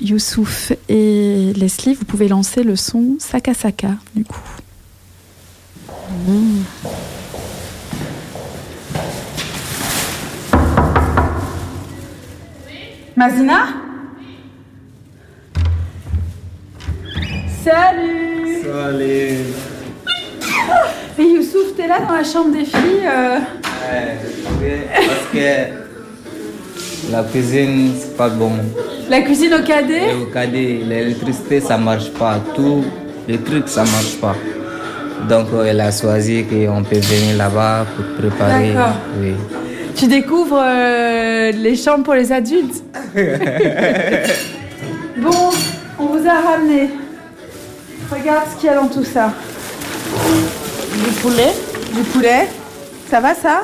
Youssouf et Leslie, vous pouvez lancer le son Saka Saka, du coup. Mazina Salut Salut. Et Youssouf, t'es là dans la chambre des filles euh, Parce que la cuisine, c'est pas bon. La cuisine au cadet Et au cadet, l'électricité, ça marche pas. Tout, les trucs, ça marche pas. Donc, euh, elle a choisi qu'on peut venir là-bas pour préparer. D'accord. Oui. Tu découvres euh, les chambres pour les adultes [LAUGHS] Bon, on vous a ramené. Regarde ce qu'il y a dans tout ça. Du poulet. Du poulet. Ça va ça?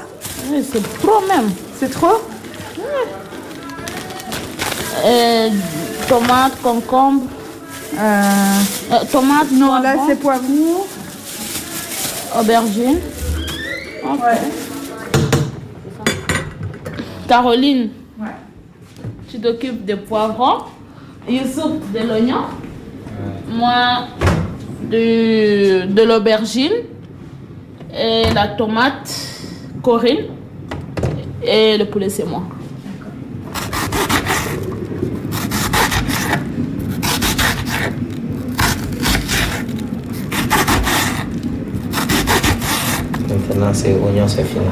Oui, c'est trop même. C'est trop? Euh, tomate, concombre. Euh, tomate, Non, là c'est poivron. aubergine. Ouais. Caroline, Ouais. tu t'occupes des poivrons. Youssouf, de l'oignon. Moi, de, de l'aubergine. Et la tomate, Corinne. Et le poulet, c'est moi. Maintenant, c'est oignon, c'est fini.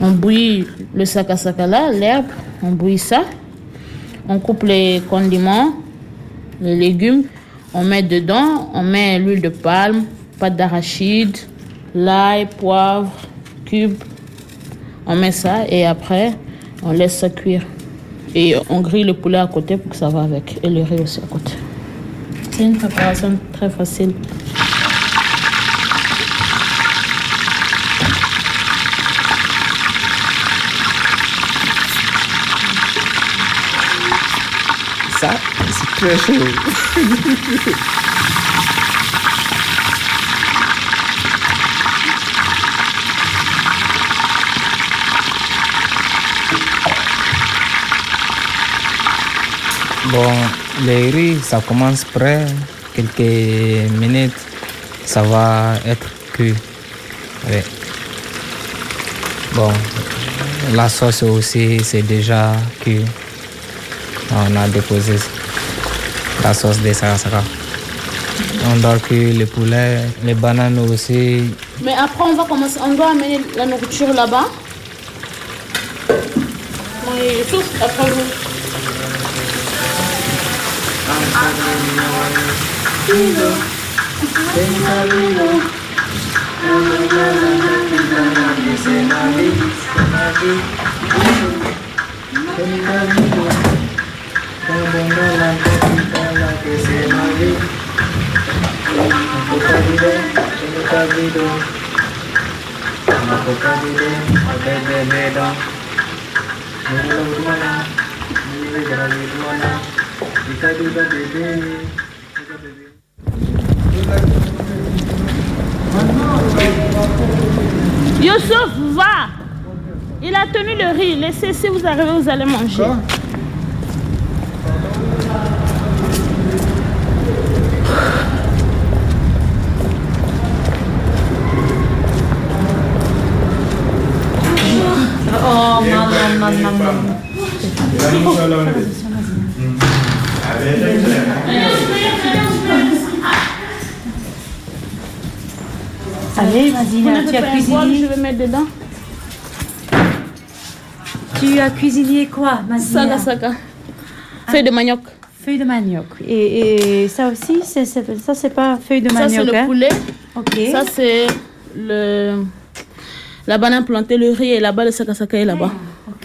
On bouillit le saka-saka là, l'herbe, on bouillit ça. On coupe les condiments, les légumes, on met dedans, on met l'huile de palme, pâte d'arachide, l'ail, poivre, cube. On met ça et après, on laisse ça cuire. Et on grille le poulet à côté pour que ça va avec. Et le riz aussi à côté. C'est une préparation très facile. Ça, c'est Bon, les riz, ça commence prêt. Quelques minutes, ça va être cuit. Bon, la sauce aussi, c'est déjà cuit. On a déposé la sauce de sarasara. On doit cuire le poulet, les bananes aussi. Mais après, on va commencer. On doit amener la nourriture là-bas. Oui, sauf après vous. Youssouf, va Il a tenu le riz. Laissez, si vous arrivez, vous allez manger maman. nom, nom, nom, nom. Allez, Mazina, tu as Je cuisiné vais mettre dedans. Tu as cuisiné quoi, Mazina Saga, saga. Feuille de manioc. Feuille de manioc. Et, et ça aussi, c'est, ça c'est pas feuille de Ça, manioc. c'est le hein? poulet. Ok. Ça, c'est le... la banane plantée, le riz est là-bas, le saka saka est là-bas.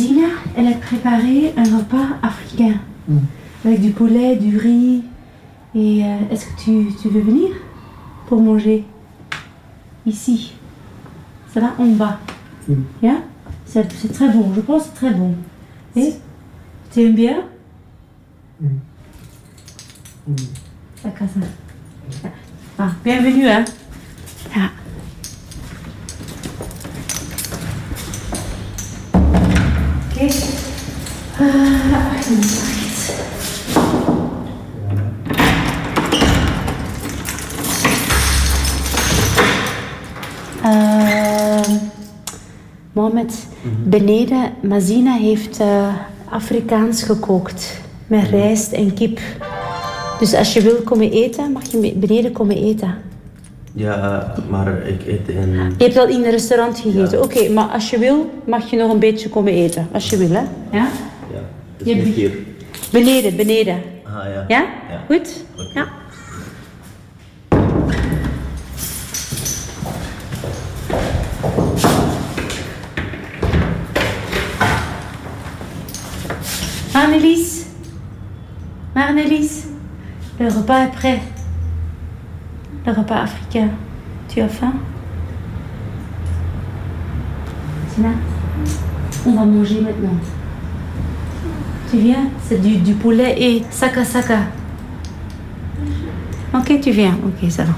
Mazina, elle a préparé un repas africain. Avec du poulet, du riz. Et euh, est-ce que tu, tu veux venir pour manger ici? Ça va? En bas. Bien? C'est, c'est très bon, je pense que c'est très bon. Et? Tu aimes bien? La casa. Ah, bienvenue, hein. Ah. Ok. Ah, une minute. Eh, Mohamed, beneden Mazina heeft eh, Afrikaans gekookt. Met rijst en kip. Dus als je wil komen eten, mag je beneden komen eten. Ja, maar ik eet in... Je hebt al in een restaurant gegeten. Oké, maar als je wil, mag je nog een beetje komen eten. Als je wil, hè? Ja? Ja, dus niet hier. Beneden, beneden. Ah ja. Ja? Ja. Goed? Ja. Marnelies Marnelies Le repas est prêt. Le repas africain. Tu as faim? Tina? On va manger maintenant. Tu viens? C'est du, du poulet et saka saka. Ok, tu viens. Ok, ça va.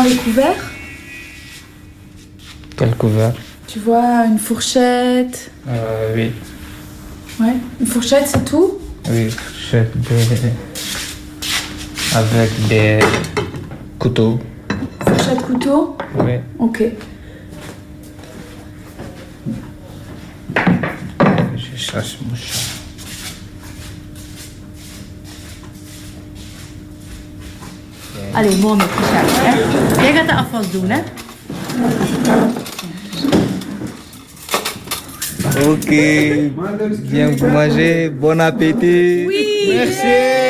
Prends les couverts. Quel couvert? Tu vois, une fourchette. Euh, Oui, Ouais, une fourchette, c'est tout? Oui, des... Avec des couteaux. Fourchette, couteau? Oui. Ok. Je cherche mon chat. Allee, Mohamed, gezellig, hè? Jij gaat de afwas doen, hè? Ok, bien vous manger, bon appétit. Oui. Merci.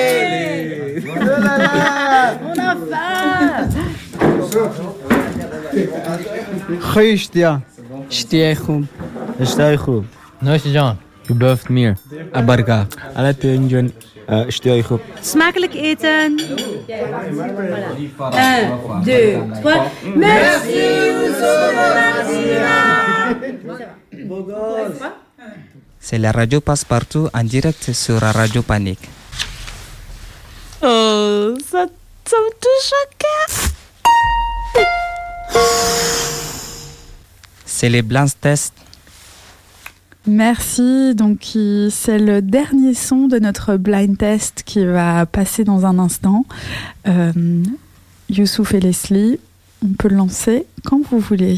On a faim Goeie stia. Stia goed. Stia goed. Nooit je blijft meer. Abarka. Ala penjon. Stia goed. Smakelijk eten. 1, 2, 3. Merci, C'est la radio passe-partout en direct sur la radio Panique. Oh, ça, ça me touche au cœur. C'est les blancs tests. Merci. Donc, c'est le dernier son de notre blind test qui va passer dans un instant. Euh, Youssouf et Leslie, on peut le lancer quand vous voulez.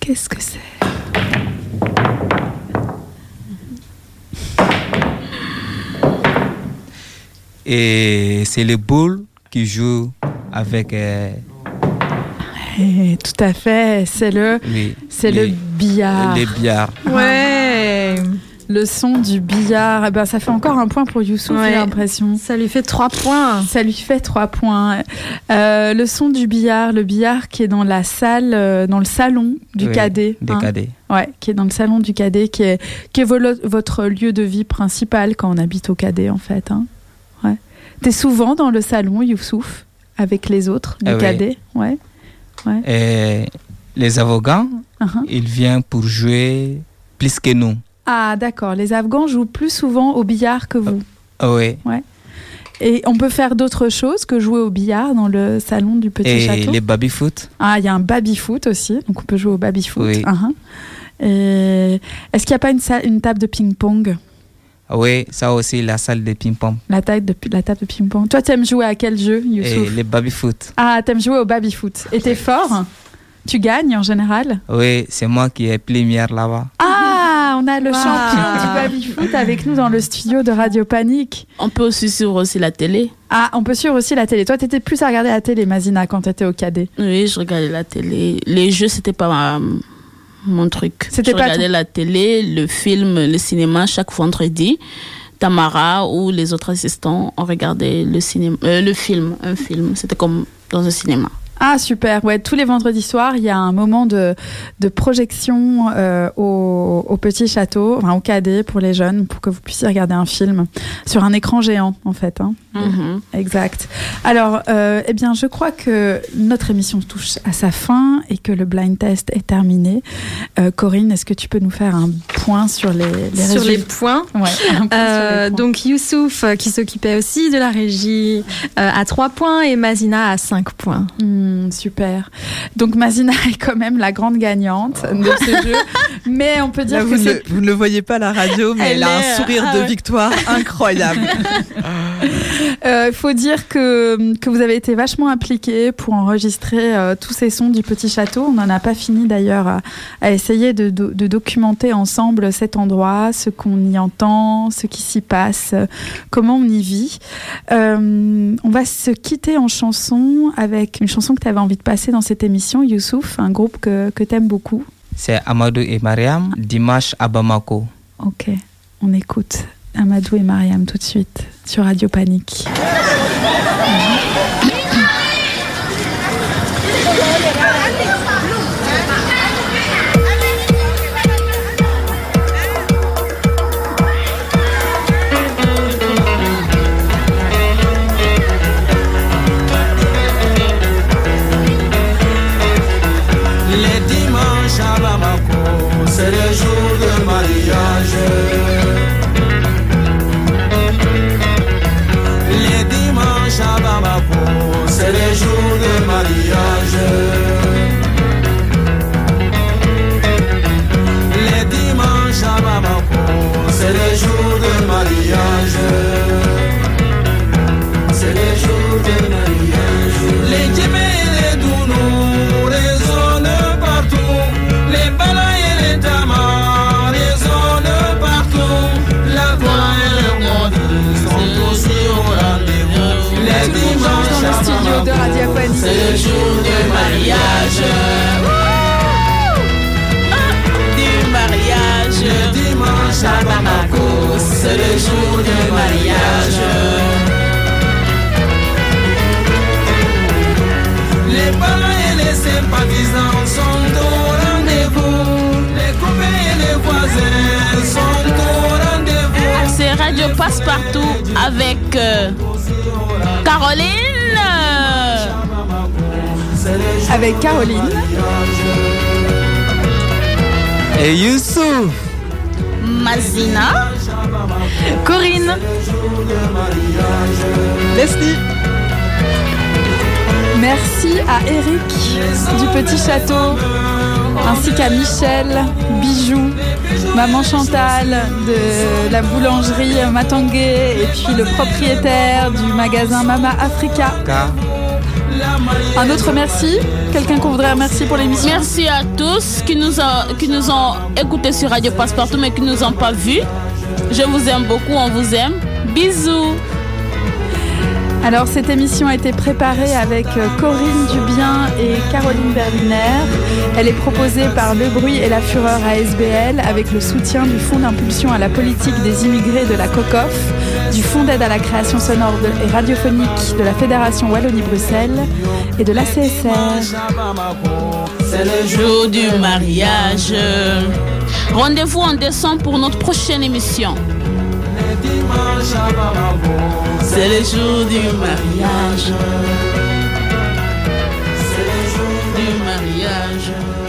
Qu'est-ce que c'est? Et c'est les boules qui jouent avec. euh, Eh, Tout à fait, c'est le, oui, c'est le billard. Les billards. Ouais. Le son du billard, eh ben, ça fait encore un point pour Youssouf, Ouais. j'ai l'impression. Ça lui fait trois points. Ça lui fait trois points. Euh, le son du billard, le billard qui est dans la salle, euh, dans le salon du Oui, cadet. Des hein. cadets. Ouais, qui est dans le salon du cadet, qui est, qui est volo- votre lieu de vie principal quand on habite au cadet, en fait. Hein. T'es souvent dans le salon, Youssouf, avec les autres du Ah oui. cadet? Ouais. ouais. Et les avocats, Uh-huh. ils viennent pour jouer plus que nous. Ah, d'accord. Les Afghans jouent plus souvent au billard que vous. Ah Oui. Ouais. Et on peut faire d'autres choses que jouer au billard dans le salon du petit Et château? les baby-foot. Ah, il y a un baby-foot aussi, donc on peut jouer au baby-foot. Oui. Uh-huh. Et Est-ce qu'il n'y a pas une, table de ping-pong? Ah Oui, ça aussi, la salle de ping-pong. la, table de, la table de ping-pong. Toi, t'aimes jouer à quel jeu, Et Youssouf les baby-foot. Ah, t'aimes jouer au baby-foot. Et t'es fort Tu gagnes en général Oui, c'est moi qui est première là-bas. Ah, on a le Wow. champion du baby-foot avec nous dans le studio de Radio Panique. On peut aussi suivre aussi la télé. Ah, on peut suivre aussi la télé. Toi, t'étais plus à regarder la télé, Mazina, quand t'étais au cadet. Oui, je regardais la télé. Les jeux, c'était pas ma- mon truc. C'était pas regardais la télé, le film, le cinéma chaque vendredi. Tamara ou les autres assistants, on regardait le cinéma, euh, le film, un film. C'était comme dans un cinéma. Ah super, ouais, tous les vendredis soirs, il y a un moment de, de projection euh, au, au petit château, enfin au cadet pour les jeunes, pour que vous puissiez regarder un film sur un écran géant en fait. hein. Mhm. Exact. Alors, euh, eh bien, je crois que notre émission touche à sa fin et que le blind test est terminé. Euh, Corinne, est-ce que tu peux nous faire un point sur les, les sur les points. Ouais, un point sur les points. donc Youssouf qui s'occupait aussi de la régie à 3 points et Mazina à 5 points. Hmm, super. Donc Mazina [LAUGHS] est quand même la grande gagnante de ce jeu, mais on peut dire Là, que vous, ne, le- vous ne le voyez pas à la radio, mais elle, Elle a est- un sourire ah de ouais. victoire incroyable. [LAUGHS] Il faut dire que, que vous avez été vachement impliqués pour enregistrer euh, tous ces sons du petit château. On n'en a pas fini d'ailleurs à, à essayer de, de- de documenter ensemble cet endroit, ce qu'on y entend, ce qui s'y passe, euh, comment on y vit. Euh, on va se quitter en chanson avec une chanson que tu avais envie de passer dans cette émission, Youssouf, un groupe que, que tu aimes beaucoup. C'est Amadou et Mariam, dimanche à Bamako. Ok, on écoute Amadou et Mariam tout de suite sur Radio Panique. Mariage. C'est le jour de mariage. Les Djemé et les Dounous résonnent partout. Les Bala et les Tamas résonnent partout. La voix et le monde sont aussi au rendez-vous. Les dimanches dans le studio de c'est le jour de mariage. Sympathisants sont au rendez-vous. Les copains et les voisins sont au rendez-vous. C'est Radio Passe-Partout avec euh, Caroline. Avec Caroline. Et Youssouf Mazina. Corinne. Leslie. Merci à Eric du Petit Château, ainsi qu'à Michel, Bijou, Maman Chantal de la boulangerie Matangué et puis le propriétaire du magasin Mama Africa. Un autre merci Quelqu'un qu'on voudrait remercier pour l'émission? Merci à tous qui nous ont, qui nous ont écoutés sur Radio Passepartout mais qui nous ont pas vus. Je vous aime beaucoup, on vous aime. Bisous. Alors cette émission a été préparée avec euh, Corinne Dubien et Caroline Berliner. Elle est proposée par Le Bruit et la Fureur ASBL avec le soutien du Fonds d'impulsion à la politique des immigrés de la COCOF, du Fonds d'aide à la création sonore et radiophonique de la Fédération Wallonie-Bruxelles et de la CSR. C'est le jour du mariage. Rendez-vous en décembre pour notre prochaine émission. C'est le jour du mariage. C'est le jour du mariage.